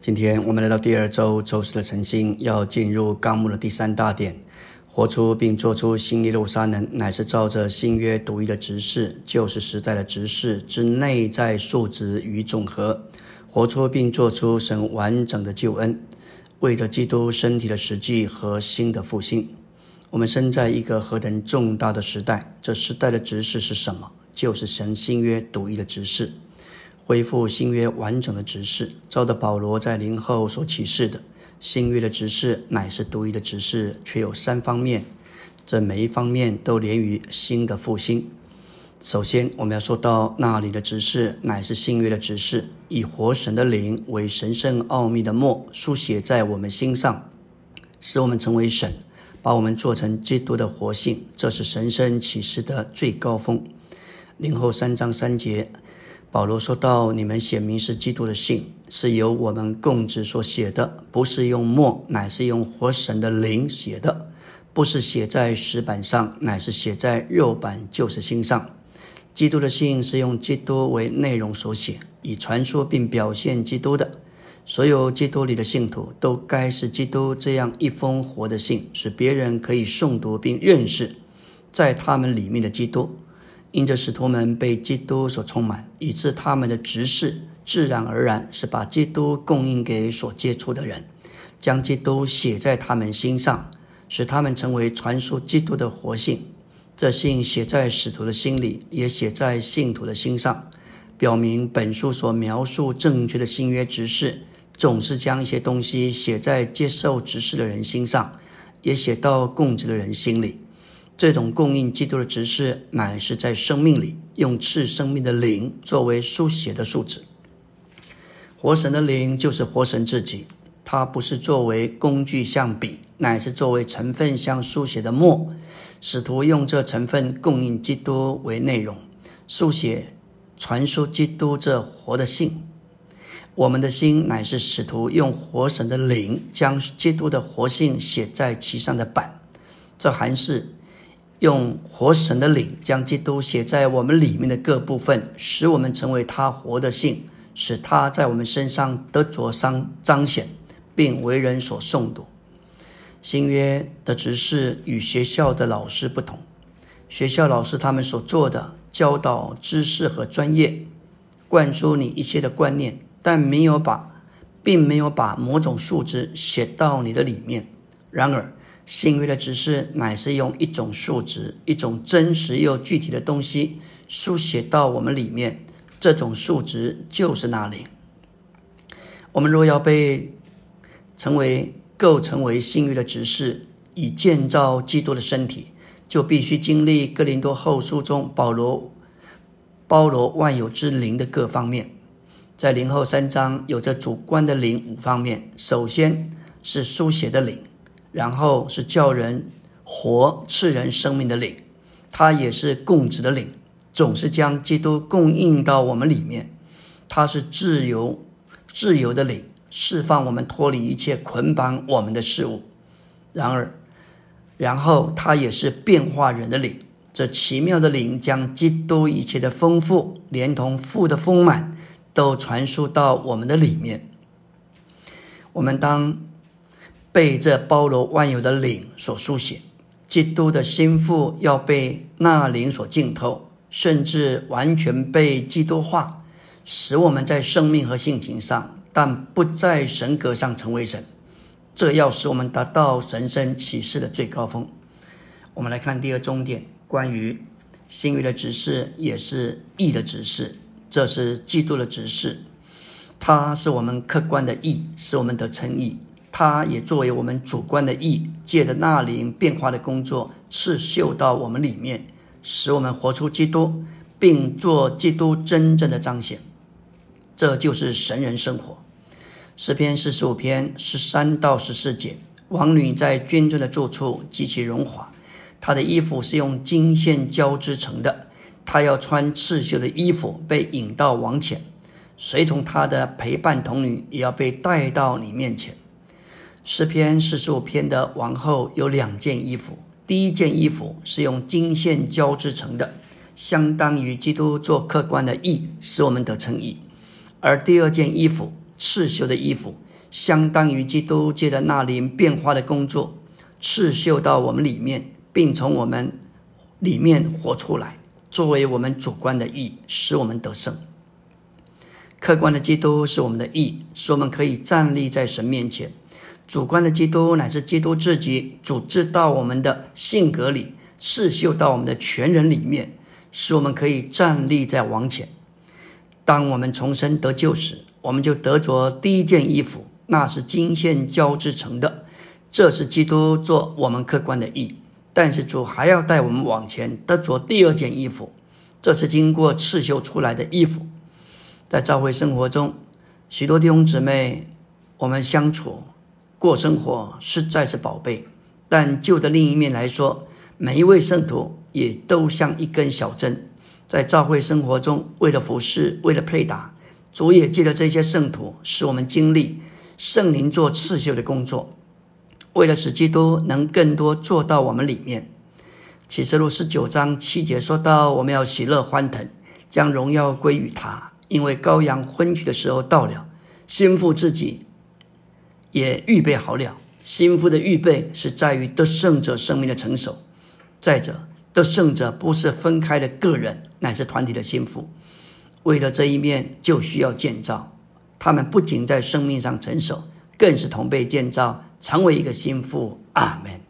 今天我们来到第二周周四的晨星，要进入纲目的第三大点，活出并做出新耶路撒冷，乃是照着新约独一的执事，就是时代的执事之内在数值与总和，活出并做出神完整的救恩，为着基督身体的实际和新的复兴。我们生在一个何等重大的时代，这时代的执事是什么？就是神新约独一的执事。恢复新约完整的指示，照着保罗在灵后所启示的，新约的指示乃是独一的指示，却有三方面，这每一方面都连于新的复兴。首先，我们要说到那里的指示乃是新约的指示，以活神的灵为神圣奥秘的墨，书写在我们心上，使我们成为神，把我们做成基督的活性。这是神圣启示的最高峰。灵后三章三节。保罗说到：“你们写明是基督的信，是由我们共职所写的，不是用墨，乃是用活神的灵写的；不是写在石板上，乃是写在肉板，就是心上。基督的信是用基督为内容所写，以传说并表现基督的。所有基督里的信徒都该是基督这样一封活的信，使别人可以诵读并认识在他们里面的基督。”因着使徒们被基督所充满，以致他们的执事自然而然是把基督供应给所接触的人，将基督写在他们心上，使他们成为传输基督的活性。这信写在使徒的心里，也写在信徒的心上，表明本书所描述正确的新约执事，总是将一些东西写在接受执事的人心上，也写到供职的人心里。这种供应基督的指示，乃是在生命里用赐生命的灵作为书写的数字。活神的灵就是活神自己，它不是作为工具像笔，乃是作为成分像书写的墨。使徒用这成分供应基督为内容，书写传输基督这活的性。我们的心乃是使徒用活神的灵将基督的活性写在其上的板。这还是。用活神的灵将基督写在我们里面的各部分，使我们成为他活的性，使他在我们身上得着彰彰显，并为人所诵读。新约的执事与学校的老师不同，学校老师他们所做的教导知识和专业，灌输你一些的观念，但没有把，并没有把某种数值写到你的里面。然而，幸运的指示乃是用一种数值、一种真实又具体的东西书写到我们里面，这种数值就是那灵。我们若要被成为构成为幸运的指示，以建造基督的身体，就必须经历哥林多后书中保罗包罗万有之灵的各方面。在灵后三章有着主观的灵五方面，首先是书写的灵。然后是叫人活赐人生命的灵，它也是供职的灵，总是将基督供应到我们里面。它是自由自由的灵，释放我们脱离一切捆绑我们的事物。然而，然后它也是变化人的灵，这奇妙的灵将基督一切的丰富，连同父的丰满，都传输到我们的里面。我们当。被这包罗万有的灵所书写，基督的心腹要被那灵所浸透，甚至完全被基督化，使我们在生命和性情上，但不在神格上成为神。这要使我们达到神圣启示的最高峰。我们来看第二终点，关于新约的指示，也是义的指示。这是基督的指示，它是我们客观的义，使我们得称义。它也作为我们主观的意，借着那灵变化的工作刺绣到我们里面，使我们活出基督，并做基督真正的彰显。这就是神人生活。诗篇四十五篇十三到十四节，王女在君尊的住处极其荣华，她的衣服是用金线交织成的，她要穿刺绣的衣服，被引到王前，随同她的陪伴童女也要被带到你面前。诗篇四十五篇的王后有两件衣服，第一件衣服是用金线交织成的，相当于基督做客观的义，使我们得称义；而第二件衣服刺绣的衣服，相当于基督借着那灵变化的工作，刺绣到我们里面，并从我们里面活出来，作为我们主观的义，使我们得胜。客观的基督是我们的义，使我们可以站立在神面前；主观的基督乃是基督自己组织到我们的性格里，刺绣到我们的全人里面，使我们可以站立在王前。当我们重生得救时，我们就得着第一件衣服，那是金线交织成的，这是基督做我们客观的义。但是主还要带我们往前得着第二件衣服，这是经过刺绣出来的衣服。在教会生活中，许多弟兄姊妹，我们相处过生活实在是宝贝。但就的另一面来说，每一位圣徒也都像一根小针，在教会生活中，为了服侍，为了配搭，主也借着这些圣徒，使我们经历圣灵做刺绣的工作，为了使基督能更多做到我们里面。启示录十九章七节说到：“我们要喜乐欢腾，将荣耀归于他。”因为羔羊婚娶的时候到了，心腹自己也预备好了。心腹的预备是在于得胜者生命的成熟。再者，得胜者不是分开的个人，乃是团体的心腹。为了这一面，就需要建造。他们不仅在生命上成熟，更是同被建造，成为一个心腹。阿门。